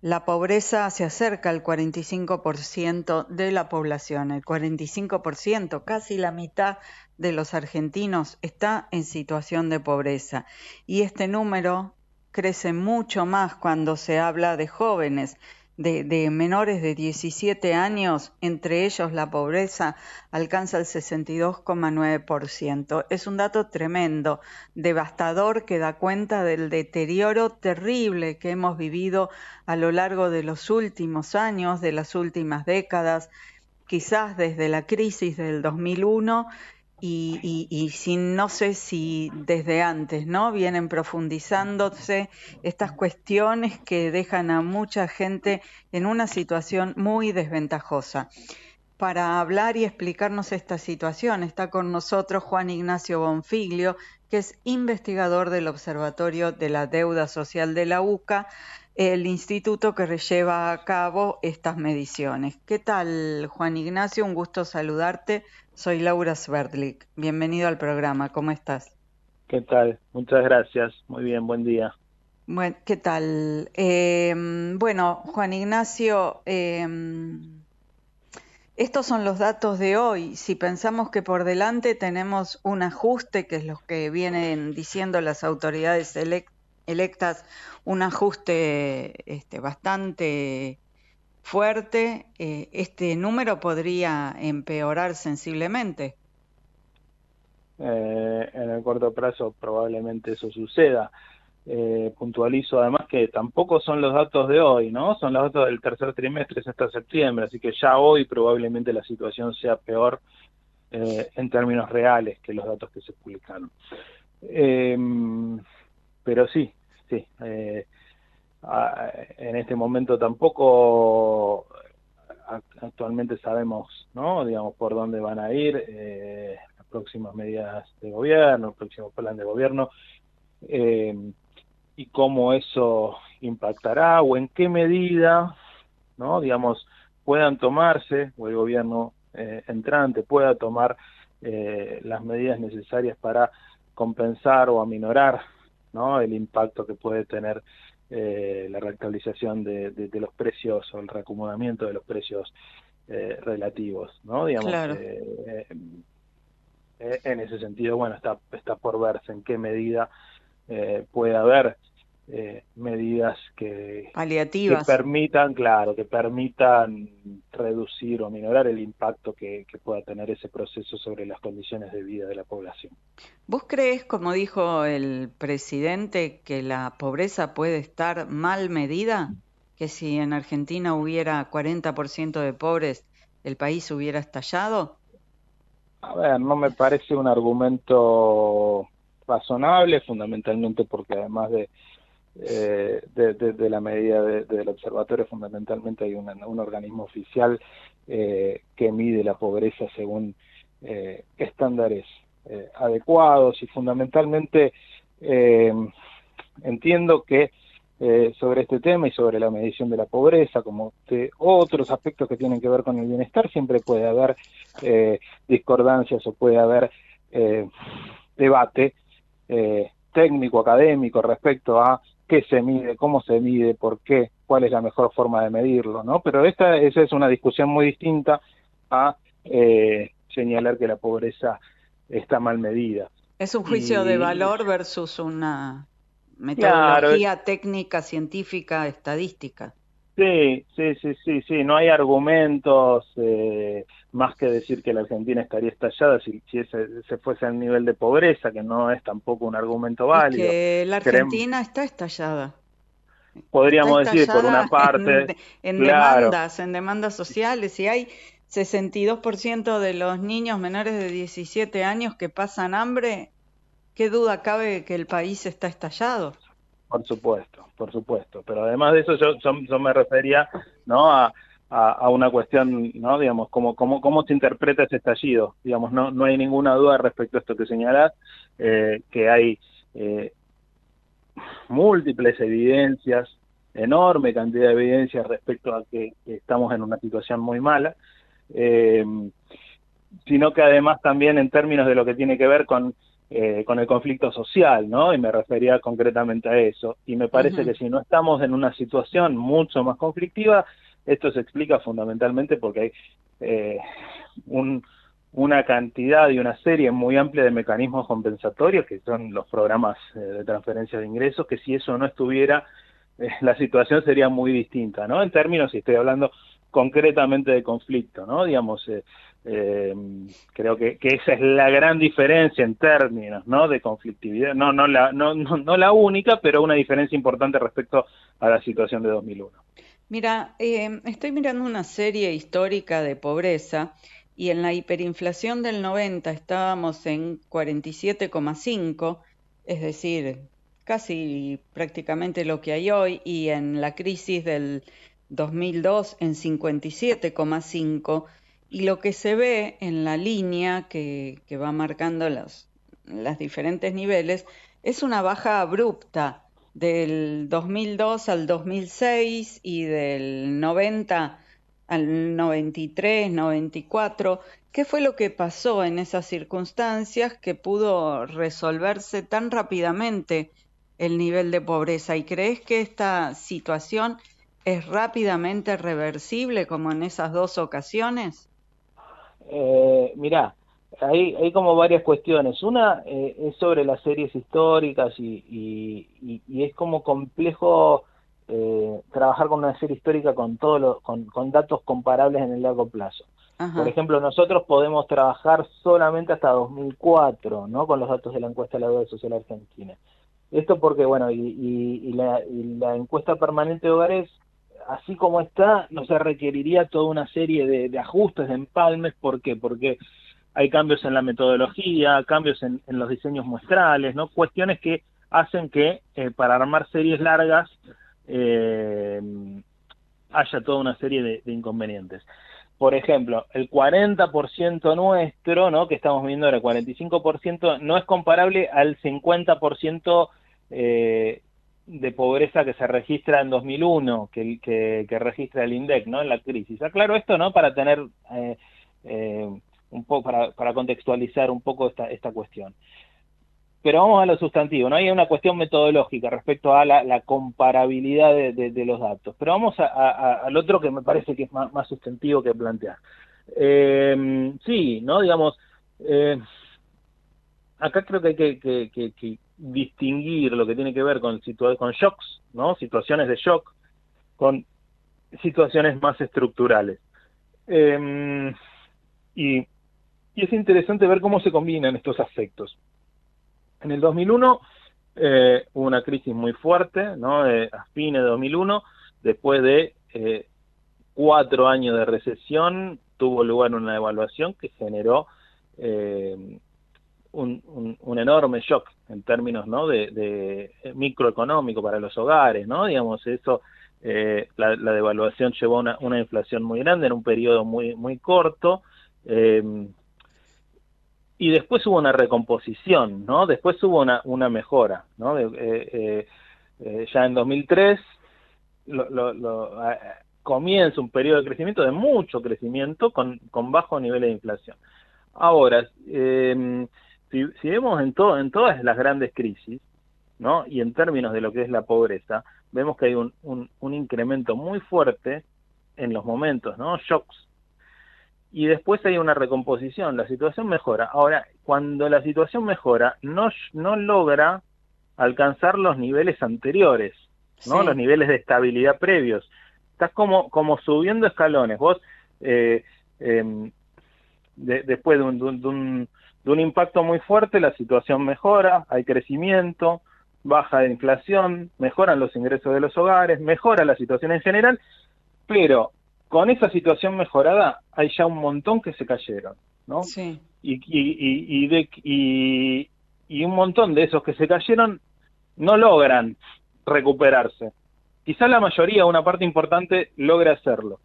La pobreza se acerca al 45% de la población, el 45%, casi la mitad de los argentinos está en situación de pobreza. Y este número crece mucho más cuando se habla de jóvenes de, menores de 17 años, entre ellos la pobreza alcanza el 62,9%. Es un dato tremendo, devastador, que da cuenta del deterioro terrible que hemos vivido a lo largo de los últimos años, de las últimas décadas, quizás desde la crisis del 2001 y, y, no sé si desde antes, ¿no? Vienen profundizándose estas cuestiones que dejan a mucha gente en una situación muy desventajosa. Para hablar y explicarnos esta situación está con nosotros Juan Ignacio Bonfiglio, que es investigador del Observatorio de la Deuda Social de la UCA, el instituto que lleva a cabo estas mediciones. ¿Qué tal, Juan Ignacio? Un gusto saludarte. Soy Laura Sverdlik. Bienvenido al programa. ¿Cómo estás? ¿Qué tal? Muchas gracias. Muy bien, buen día. Bueno, ¿qué tal? Em, bueno, Juan Ignacio, em, estos son los datos de hoy. Si pensamos que por delante tenemos un ajuste, que es lo que vienen diciendo las autoridades electas, un ajuste este, bastante fuerte, eh, este número podría empeorar sensiblemente. Eh, en el corto plazo probablemente eso suceda. Eh, puntualizo además que tampoco son los datos de hoy, ¿no? Son los datos del tercer trimestre hasta septiembre, así que ya hoy probablemente la situación sea peor en términos reales que los datos que se publicaron. pero sí, sí en este momento tampoco actualmente sabemos, ¿no? Digamos, por dónde van a ir eh, las próximas medidas de gobierno, el próximo plan de gobierno, eh, y cómo eso impactará o en qué medida, ¿no? Digamos, puedan tomarse, o el gobierno eh, entrante pueda tomar las medidas necesarias para compensar o aminorar, ¿no? El impacto que puede tener eh, la rentabilización de, los precios o el reacomodamiento de los precios eh, relativos, ¿no? Digamos, eh, en ese sentido, bueno, está, está por verse en qué medida puede haber eh, medidas que, Paliativas. que permitan, claro, que permitan reducir o minorar el impacto que, pueda tener ese proceso sobre las condiciones de vida de la población. ¿Vos crees, como dijo el presidente, que la pobreza puede estar mal medida? Que si en Argentina hubiera 40% de pobres, el país hubiera estallado? A ver, no me parece un argumento razonable, fundamentalmente porque además de eh, de, la medida del observatorio, fundamentalmente hay un organismo oficial eh, que mide la pobreza según eh, estándares adecuados y fundamentalmente entiendo que sobre este tema y sobre la medición de la pobreza, como de otros aspectos que tienen que ver con el bienestar, siempre puede haber discordancias o puede haber debate técnico, académico respecto a qué se mide, cómo se mide, por qué, cuál es la mejor forma de medirlo, ¿no? Pero esta esa es una discusión muy distinta a eh, señalar que la pobreza está mal medida. Es un juicio de valor versus una metodología técnica, científica, estadística. Sí, sí, sí, sí, sí, no hay argumentos eh, más que decir que la Argentina estaría estallada si, si ese, fuese el nivel de pobreza, que no es tampoco un argumento válido. que la Argentina está estallada. Podríamos decir, por una parte. En, demandas, en demandas sociales, y hay 62% de los niños menores de 17 años que pasan hambre, ¿qué duda cabe que el país está estallado? Por supuesto, por supuesto. Pero además de eso, yo, me refería ¿no? a, una cuestión, ¿no? digamos, cómo, cómo, cómo se interpreta ese estallido. Digamos, no, no hay ninguna duda respecto a esto que señalás, eh, que hay eh, múltiples evidencias, enorme cantidad de evidencias respecto a que, estamos en una situación muy mala. eh, sino que además también en términos de lo que tiene que ver con, eh, con el conflicto social, ¿no? Y me refería concretamente a eso. Y me parece que si no estamos en una situación mucho más conflictiva, esto se explica fundamentalmente porque hay eh, un, una cantidad y una serie muy amplia de mecanismos compensatorios, que son los programas eh, de transferencia de ingresos, que si eso no estuviera, eh, la situación sería muy distinta, ¿no? En términos, si estoy hablando concretamente de conflicto, ¿no? Digamos, eh, creo que, esa es la gran diferencia en términos, ¿no? De conflictividad, no, no, la, no, no, no la única, pero una diferencia importante respecto a la situación de 2001. Mira, estoy mirando una serie histórica de pobreza y en la hiperinflación del 90 estábamos en 47,5, es decir, casi prácticamente lo que hay hoy, y en la crisis del 2002 en 57,5, y lo que se ve en la línea que, que va marcando los, los diferentes niveles es una baja abrupta del 2002 al 2006 y del 90 al 93, 94. ¿Qué fue lo que pasó en esas circunstancias que pudo resolverse tan rápidamente el nivel de pobreza? ¿Y crees que esta situación es rápidamente reversible como en esas dos ocasiones? Eh, mirá, hay, hay como varias cuestiones. Una eh, es sobre las series históricas y, y, y es como complejo eh, trabajar con una serie histórica con, todo con, datos comparables en el largo plazo. Por ejemplo, nosotros podemos trabajar solamente hasta 2004, ¿no? Con los datos de la encuesta de la deuda social argentina. Esto porque, bueno, y, la, encuesta permanente de hogares, así como está, no se requeriría toda una serie de, ajustes, de empalmes. ¿Por qué? Porque hay cambios en la metodología, cambios en, los diseños muestrales, ¿no? Cuestiones que hacen que eh, para armar series largas eh, haya toda una serie de, inconvenientes. Por ejemplo, el 40% nuestro, ¿no? que estamos viendo ahora, 45%, no es comparable al 50% eh, de pobreza que se registra en 2001, que, que, registra el INDEC, ¿no? En la crisis. Aclaro esto, ¿no? Para tener eh, eh, un poco, para, para, contextualizar un poco esta, esta cuestión pero vamos a lo sustantivo, ¿no? Hay una cuestión metodológica respecto a la, comparabilidad de, los datos, pero vamos al otro que me parece que es más, sustantivo que plantear. Eh, sí, ¿no? Digamos, eh, acá creo que hay que, distinguir lo que tiene que ver con, con shocks, ¿no? Situaciones de shock, con situaciones más estructurales. Eh, y, y es interesante ver cómo se combinan estos aspectos. En el 2001 eh, hubo una crisis muy fuerte, ¿no? a fines de 2001, después de eh, cuatro años de recesión, tuvo lugar una evaluación que generó eh, un, enorme shock en términos ¿no? de, microeconómico para los hogares, ¿no? Digamos, eso, la, devaluación llevó a una, inflación muy grande en un periodo muy, muy corto. Eh, y después hubo una recomposición, ¿no? Después hubo una, una mejora, ¿no? Eh, eh, eh, ya en 2003 lo, comienza un periodo de crecimiento, de mucho crecimiento, con, con bajo nivel de inflación. Ahora, em, si, vemos en, todo, en todas las grandes crisis, ¿no? Y en términos de lo que es la pobreza, vemos que hay un, un, un incremento muy fuerte en los momentos, ¿no? Shocks y después hay una recomposición, la situación mejora. Ahora, cuando la situación mejora, no, no logra alcanzar los niveles anteriores, ¿no? Los niveles de estabilidad previos. Estás como, como subiendo escalones. Vos, eh, em, después de un, de, un, de un impacto muy fuerte, la situación mejora, hay crecimiento, baja de inflación, mejoran los ingresos de los hogares, mejora la situación en general, pero con esa situación mejorada hay ya un montón que se cayeron, ¿no? Sí. Y, y, y, de, y, y un montón de esos que se cayeron no logran recuperarse. Quizá la mayoría, una parte importante, logra hacerlo,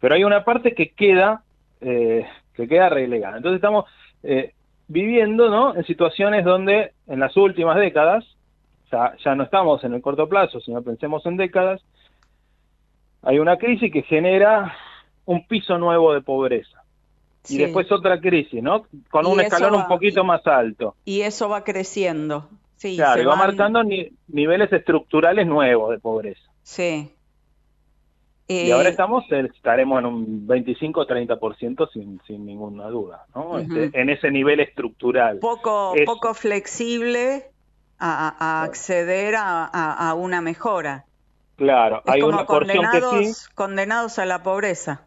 pero hay una parte que queda, eh, que queda relegada. Entonces estamos eh, viviendo, ¿no? En situaciones donde en las últimas décadas, ya, ya no estamos en el corto plazo, sino pensemos en décadas, hay una crisis que genera un piso nuevo de pobreza, y después otra crisis, ¿no? Con un escalón un poquito más alto. Y eso va creciendo. Sí, claro, y va marcando niveles estructurales nuevos de pobreza. Sí. Y ahora eh, estamos, estaremos en un 25-30% sin, sin ninguna duda, ¿no? Este, en ese nivel estructural. Poco, poco flexible a, acceder a, una mejora. Claro, hay una porción que sí. Condenados a la pobreza.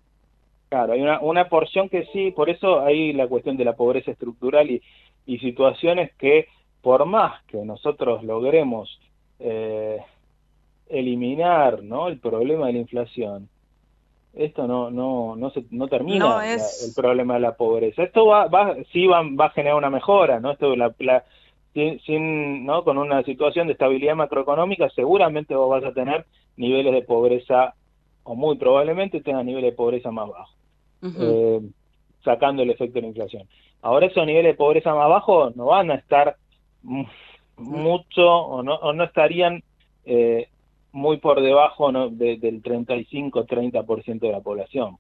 Claro, hay una, una porción que sí, por eso hay la cuestión de la pobreza estructural y, y situaciones que por más que nosotros logremos eh, eliminar ¿no? el problema de la inflación, esto no no no se no termina el problema de la pobreza. Esto va, va sí va, va a generar una mejora, ¿no? Esto la, sin, ¿no? con una situación de estabilidad macroeconómica, seguramente vos vas a tener niveles de pobreza, o muy probablemente tengas niveles de pobreza más bajos, eh, sacando el efecto de la inflación. Ahora esos niveles de pobreza más bajos no van a estar mucho o no, o no estarían eh, muy por debajo del 35-30% de la población.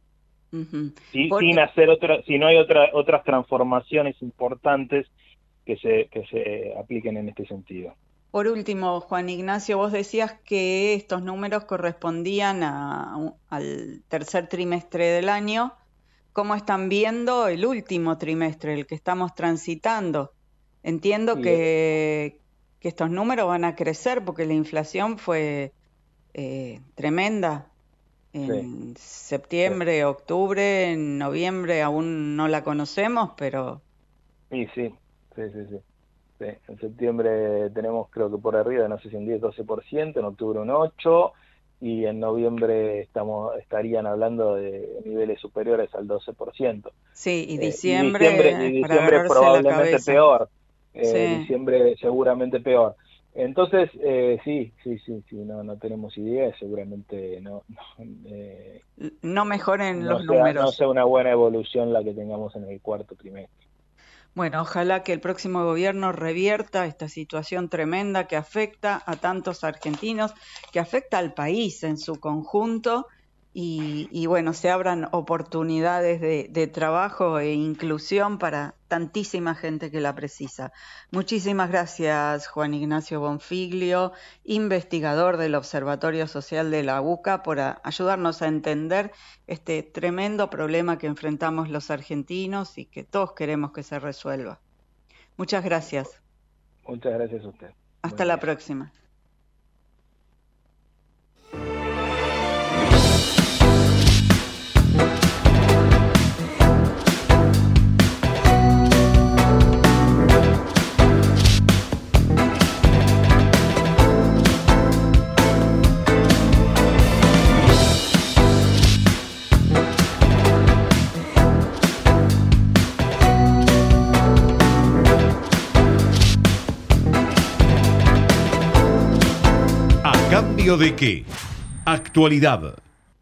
sin hacer otra, si no hay otra, otras transformaciones importantes que se, que se apliquen en este sentido. Por último, Juan Ignacio, vos decías que estos números correspondían al tercer trimestre del año. ¿Cómo están viendo el último trimestre, el que estamos transitando? Entiendo que, que, estos números van a crecer porque la inflación fue eh, tremenda. En septiembre, octubre, en noviembre aún no la conocemos, pero... Sí, sí, Sí, sí, sí. En septiembre tenemos creo que por arriba, no sé si un 10, 12%, en octubre un 8% y en noviembre estamos estarían hablando de niveles superiores al 12%. Sí, y diciembre, eh, y diciembre, probablemente peor. Eh, Diciembre seguramente peor. Entonces, eh, sí, sí, sí, sí, no, no tenemos idea, seguramente no. No, eh, no mejoren los números. No sea una buena evolución la que tengamos en el cuarto trimestre. Bueno, ojalá que el próximo gobierno revierta esta situación tremenda que afecta a tantos argentinos, que afecta al país en su conjunto y, bueno, se abran oportunidades de, trabajo e inclusión para tantísima gente que la precisa. Muchísimas gracias, Juan Ignacio Bonfiglio, investigador del Observatorio Social de la UCA, por ayudarnos a entender este tremendo problema que enfrentamos los argentinos y que todos queremos que se resuelva. Muchas gracias. Muchas gracias a usted. Hasta la próxima. De qué? Actualidad.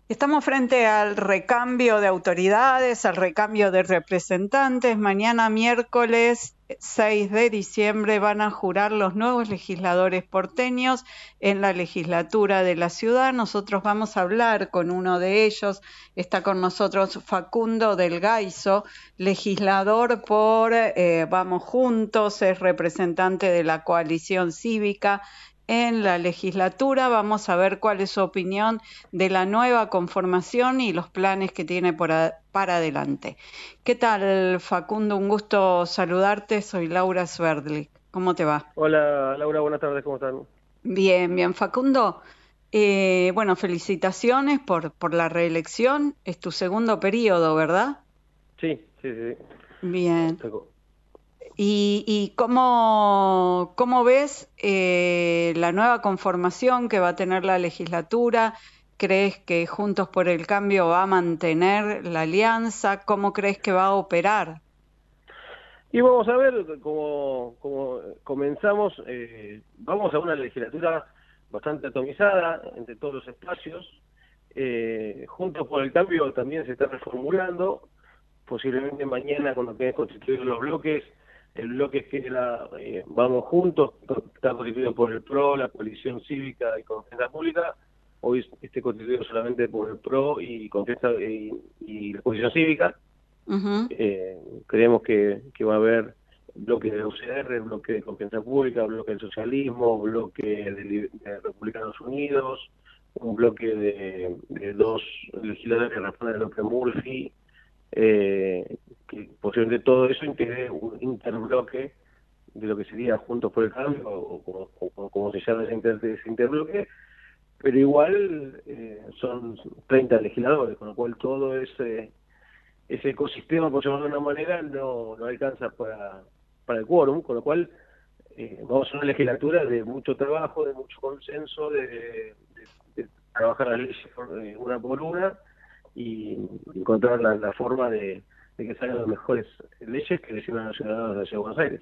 Estamos frente al recambio de autoridades, al recambio de representantes. Mañana miércoles 6 de diciembre van a jurar los nuevos legisladores porteños en la legislatura de la ciudad. Nosotros vamos a hablar con uno de ellos. Está con nosotros Facundo del Gaiso, legislador por eh, Vamos Juntos, es representante de la coalición cívica en la legislatura. Vamos a ver cuál es su opinión de la nueva conformación y los planes que tiene para adelante. ¿Qué tal, Facundo? Un gusto saludarte. Soy Laura Sverdlik. ¿Cómo te va? Hola, Laura. Buenas tardes. ¿Cómo están? Bien, bien. Facundo, eh, bueno, felicitaciones por, por la reelección. Es tu segundo periodo, ¿verdad? Sí, sí, sí. Bien. ¿Y, y cómo, cómo ves eh, la nueva conformación que va a tener la legislatura? ¿Crees que Juntos por el Cambio va a mantener la alianza? ¿Cómo crees que va a operar? Y vamos a ver, como, como comenzamos, eh, vamos a una legislatura bastante atomizada entre todos los espacios. Eh, Juntos por el Cambio también se está reformulando. Posiblemente mañana, cuando queden constituidos los bloques, el bloque que la eh, Vamos Juntos, está constituido por el PRO, la Coalición Cívica y Confianza Pública, hoy esté constituido solamente por el PRO y Confianza y, la Coalición Cívica, Eh, creemos que, que va a haber bloque de UCR, bloque de confianza pública, bloque del socialismo, bloque de, Republicanos Unidos, un bloque de, dos legisladores que responden a López Murphy, eh, que posiblemente todo eso integre un interbloque de lo que sería Juntos por el Cambio, o, como, se llama ese, interbloque, pero igual eh, son 30 legisladores, con lo cual todo ese, ese ecosistema, por llamarlo de una manera, no, no alcanza para, para el quórum, con lo cual eh, vamos a una legislatura de mucho trabajo, de mucho consenso, de, trabajar las leyes eh, una por una y encontrar la, forma de, que salgan las mejores leyes que le sirvan a los ciudadanos de la Ciudad de Buenos Aires.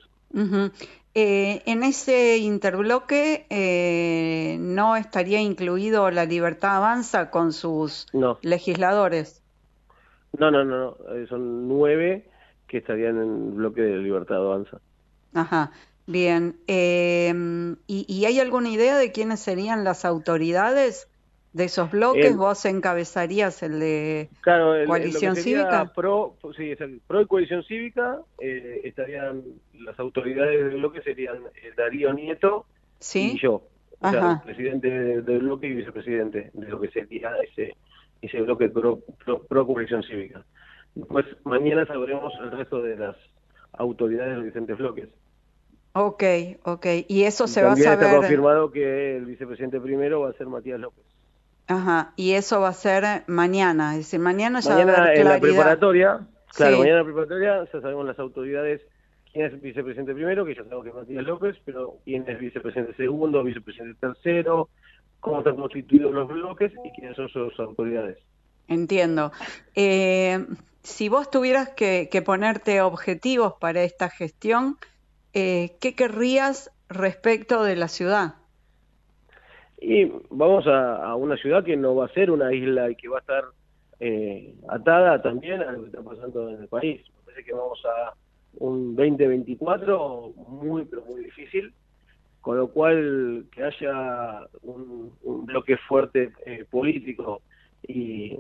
Eh, en ese interbloque no estaría incluido la Libertad Avanza con sus legisladores. No, no, no, no. son nueve que estarían en el bloque de Libertad Avanza. Ajá, bien. Eh, ¿y, hay alguna idea de quiénes serían las autoridades de esos bloques? ¿Vos encabezarías el de Coalición Cívica? Pro, sí, es el Pro y Coalición Cívica. Eh, estarían las autoridades del bloque serían eh, Darío Nieto y yo. O sea, presidente del bloque y vicepresidente de lo que sería ese, ese bloque pro, pro Coalición Cívica. Pues mañana sabremos el resto de las autoridades de los diferentes bloques. Ok, ok. Y eso se va a saber. está confirmado que el vicepresidente primero va a ser Matías López. Ajá, y eso va a ser mañana, es decir, mañana ya va a haber en la preparatoria, claro, mañana en la preparatoria ya sabemos las autoridades quién es el vicepresidente primero, que ya sabemos que es Matías López, pero quién es vicepresidente segundo, vicepresidente tercero, cómo están constituidos los bloques y quiénes son sus autoridades. Entiendo. Eh, si vos tuvieras que, ponerte objetivos para esta gestión, eh, ¿qué querrías respecto de la ciudad? Y vamos a, una ciudad que no va a ser una isla y que va a estar eh, atada también a lo que está pasando en el país. Me parece que vamos a un 2024 muy, pero muy difícil, con lo cual que haya un, bloque fuerte eh, político y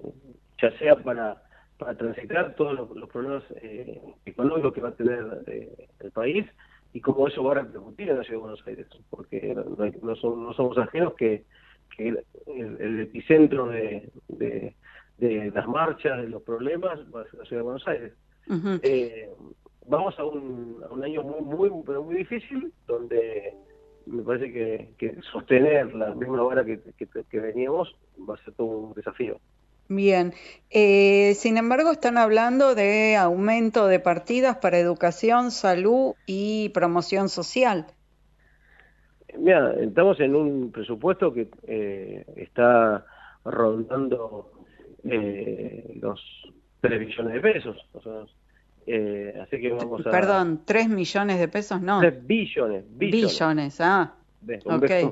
ya sea para para transitar todos los, problemas eh, económicos que va a tener eh, el país y cómo eso va a repercutir en la ciudad de Buenos Aires, porque no, somos ajenos que, el, epicentro de, las marchas, de los problemas, va a ser la ciudad de Buenos Aires. Eh, vamos a un, año muy, muy, pero muy difícil, donde me parece que, sostener la misma vara que, que veníamos va a ser todo un desafío. Bien, eh, sin embargo están hablando de aumento de partidas para educación, salud y promoción social. Mira, estamos en un presupuesto que eh, está rondando eh, los 3 billones de pesos. así que vamos a... Perdón, 3 millones de pesos, no. 3 billones. Billones, billones ah. okay.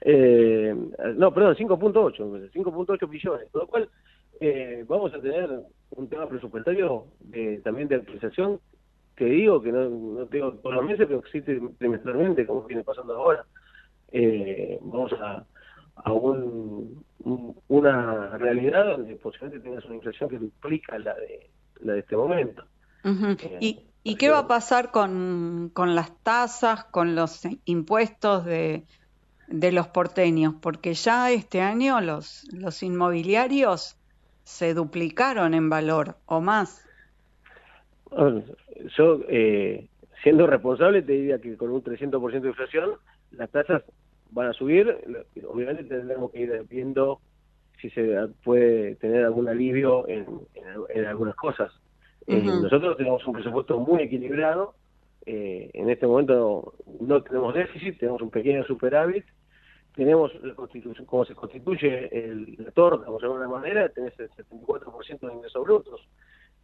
Eh, no, perdón, 5.8, 5.8 billones, con lo cual eh, vamos a tener un tema presupuestario también de actualización que digo que no, no tengo por los meses, pero existe trimestralmente, como viene pasando ahora. Eh, vamos a, a un, una realidad donde posiblemente tengas una inflación que duplica la de, la de este momento. ¿Y, ¿Y qué va a pasar con, con las tasas, con los impuestos de, de los porteños, porque ya este año los, los inmobiliarios se duplicaron en valor o más. Yo, eh, siendo responsable, te diría que con un 300% de inflación, las tasas van a subir. Obviamente tendremos que ir viendo si se puede tener algún alivio en, en, algunas cosas. Eh, nosotros tenemos un presupuesto muy equilibrado. Eh, en este momento no tenemos déficit, tenemos un pequeño superávit tenemos la constitución, como se constituye el, la torta, de alguna manera, tenés el 74% de ingresos brutos,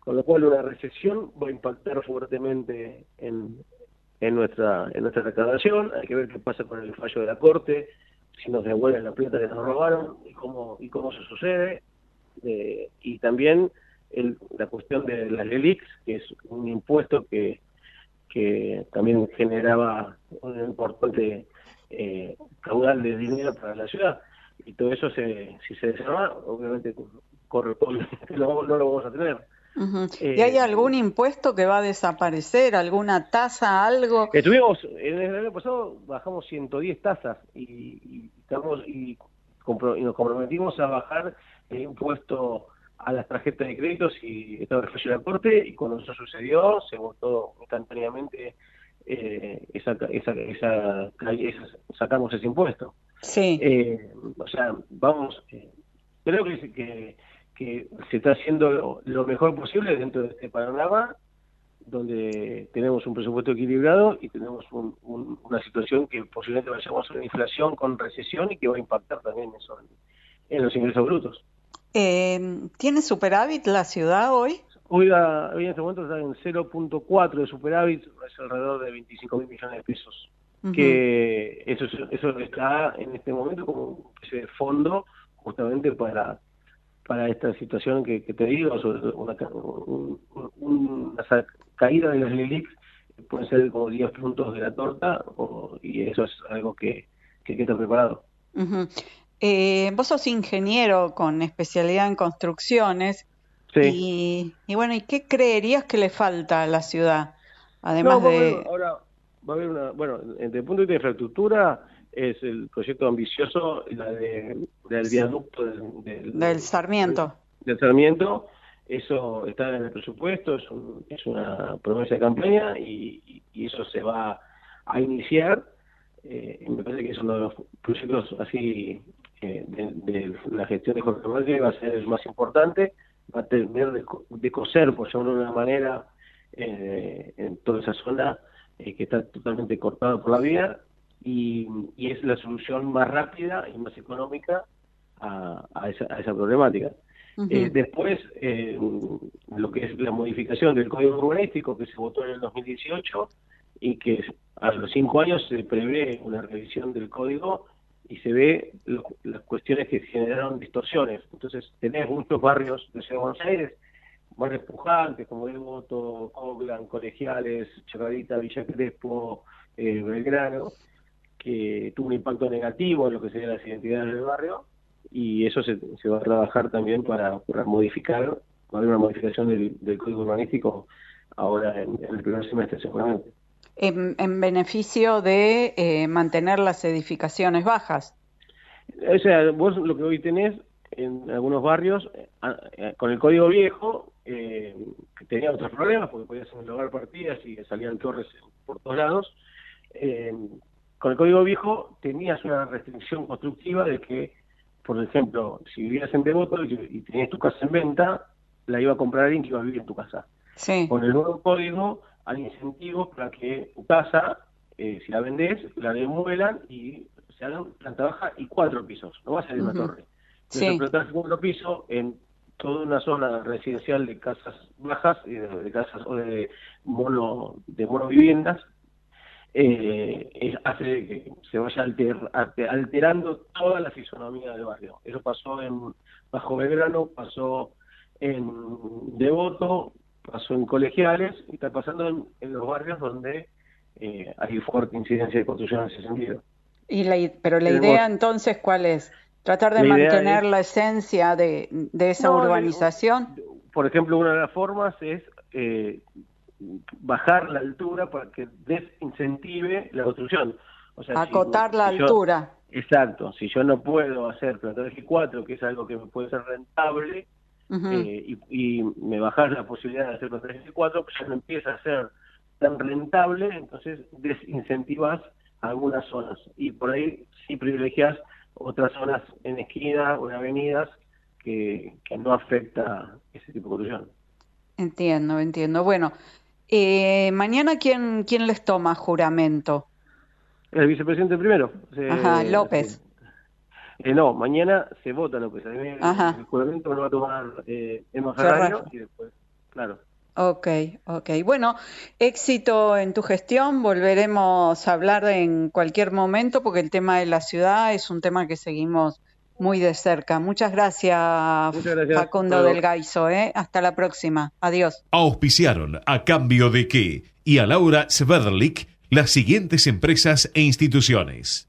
con lo cual una recesión va a impactar fuertemente en, en nuestra en nuestra recaudación, hay que ver qué pasa con el fallo de la Corte, si nos devuelven la plata que nos robaron y cómo y cómo se sucede, eh, y también el, la cuestión de las LELIX, que es un impuesto que, que también generaba un importante eh, caudal de dinero para la ciudad. Y todo eso, se, si se desarma, obviamente corresponde, no, no lo vamos a tener. ¿Y hay algún impuesto que va a desaparecer? ¿Alguna tasa, algo? Estuvimos, en el año pasado bajamos 110 tasas y, estamos y, nos comprometimos a bajar el impuesto a las tarjetas de créditos y estaba de la Corte y cuando eso sucedió se votó instantáneamente eh, esa, esa, esa, sacamos ese impuesto. Sí. Eh, o sea, vamos, eh, creo que, que, que, se está haciendo lo, mejor posible dentro de este panorama donde tenemos un presupuesto equilibrado y tenemos una situación que posiblemente vayamos a una inflación con recesión y que va a impactar también eso en los ingresos brutos. Eh, ¿Tiene superávit la ciudad hoy? Hoy, hoy en este momento está en 0.4 de superávit, es alrededor de 25 mil millones de pesos. Que eso, eso está en este momento como ese fondo justamente para para esta situación que, te digo, una, una, caída de los LILIX puede ser como 10 puntos de la torta y eso es algo que, que hay que estar preparado. Eh, vos sos ingeniero con especialidad en construcciones. Sí. Y, bueno, ¿y qué creerías que le falta a la ciudad? Además de... ahora va a haber una... Bueno, desde el punto de vista de infraestructura es el proyecto ambicioso, la de, del viaducto del, Sarmiento. Del, Sarmiento. Eso está en el presupuesto, es, es una promesa de campaña y, y, eso se va a iniciar. Eh, me parece que es uno de los proyectos así de, la gestión de Jorge Macri va a ser el más importante, va a tener de, coser, por llamarlo de una manera, eh, en toda esa zona eh, que está totalmente cortada por la vía y, es la solución más rápida y más económica a, esa, a esa, problemática. Eh, después, lo que es la modificación del Código Urbanístico que se votó en el 2018 y que a los cinco años se prevé una revisión del código y se ve las cuestiones que generaron distorsiones. Entonces, tenés muchos barrios de Ciudad de Buenos Aires, barrios pujantes como Devoto, Coglan, Colegiales, Chacarita, Villa Crespo, eh, Belgrano, que tuvo un impacto negativo en lo que serían las identidades del barrio, y eso se, se va a trabajar también para, modificar, va a haber una modificación del, código urbanístico ahora en, en el primer semestre seguramente en, beneficio de eh, mantener las edificaciones bajas. O sea, vos lo que hoy tenés en algunos barrios, eh, eh, con el código viejo, que tenía otros problemas, porque podías homologar partidas y salían torres por todos lados, con el código viejo tenías una restricción constructiva de que, por ejemplo, si vivías en Devoto y, tenías tu casa en venta, la iba a comprar alguien que iba a vivir en tu casa. Con el nuevo código hay incentivos para que tu casa, eh, si la vendés, la demuelan y se hagan planta baja y cuatro pisos, no va a ser una torre. Entonces, sí. cuatro pisos en toda una zona residencial de casas bajas, de, casas o de mono, de monoviviendas, eh, hace que se vaya alterando toda la fisonomía del barrio. Eso pasó en Bajo Belgrano, pasó en Devoto, pasó en colegiales y está pasando en, los barrios donde eh, hay fuerte incidencia de construcción en ese sentido. Y la, pero la idea entonces, ¿cuál es? Tratar de mantener la esencia de, esa urbanización. Por ejemplo, una de las formas es eh, bajar la altura para que desincentive la construcción. O sea, Acotar la altura. exacto. Si yo no puedo hacer plantar 4, que es algo que me puede ser rentable, eh, y, me bajas la posibilidad de hacer los 3 y 4, pues ya no empieza a ser tan rentable, entonces desincentivas algunas zonas y por ahí sí privilegias otras zonas en esquina o en avenidas que, no afecta ese tipo de construcción. Entiendo, entiendo. Bueno, eh, mañana quién quién les toma juramento? El vicepresidente primero. Ajá, López. Eh, no, mañana se vota López. El, el juramento lo va a tomar eh, Emma Ferrario y después, claro. Ok, ok. Bueno, éxito en tu gestión. Volveremos a hablar en cualquier momento porque el tema de la ciudad es un tema que seguimos muy de cerca. Muchas gracias, Facundo del Gaizo. ¿eh? Hasta la próxima. Adiós. Auspiciaron a cambio de qué y a Laura Sverlik las siguientes empresas e instituciones.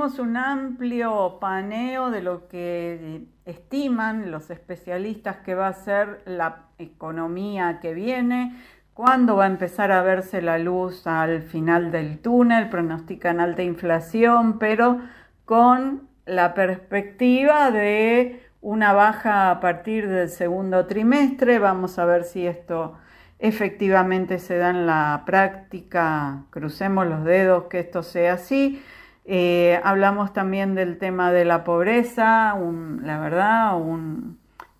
Un amplio paneo de lo que estiman los especialistas que va a ser la economía que viene, cuándo va a empezar a verse la luz al final del túnel, pronostican alta inflación, pero con la perspectiva de una baja a partir del segundo trimestre. Vamos a ver si esto efectivamente se da en la práctica. Crucemos los dedos que esto sea así. Eh, hablamos también del tema de la pobreza, la verdad,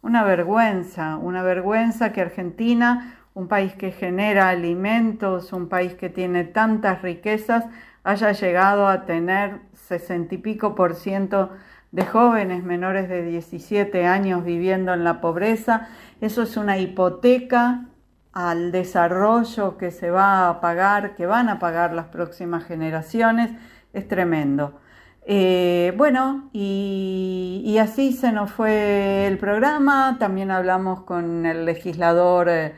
una vergüenza, una vergüenza que Argentina, un país que genera alimentos, un país que tiene tantas riquezas, haya llegado a tener sesenta y pico por ciento de jóvenes menores de 17 años viviendo en la pobreza. Eso es una hipoteca al desarrollo que se va a pagar, que van a pagar las próximas generaciones es tremendo. Eh, bueno, y, así se nos fue el programa. También hablamos con el legislador eh,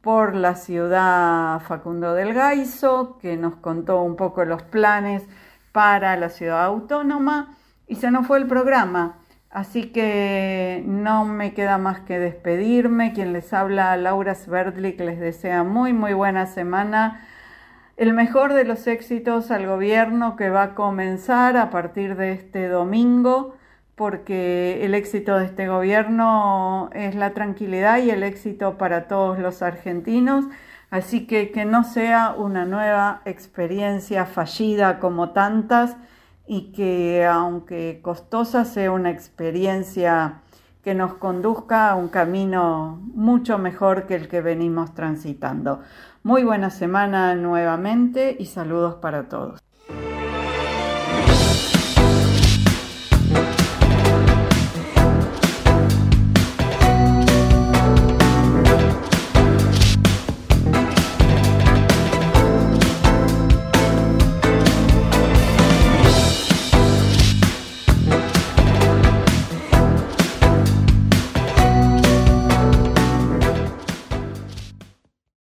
por la ciudad Facundo del Gaiso, que nos contó un poco los planes para la ciudad autónoma. Y se nos fue el programa. Así que no me queda más que despedirme. Quien les habla, Laura Sverdlik, les desea muy, muy buena semana el mejor de los éxitos al gobierno que va a comenzar a partir de este domingo, porque el éxito de este gobierno es la tranquilidad y el éxito para todos los argentinos. Así que que no sea una nueva experiencia fallida como tantas y que aunque costosa sea una experiencia que nos conduzca a un camino mucho mejor que el que venimos transitando. Muy buena semana nuevamente y saludos para todos.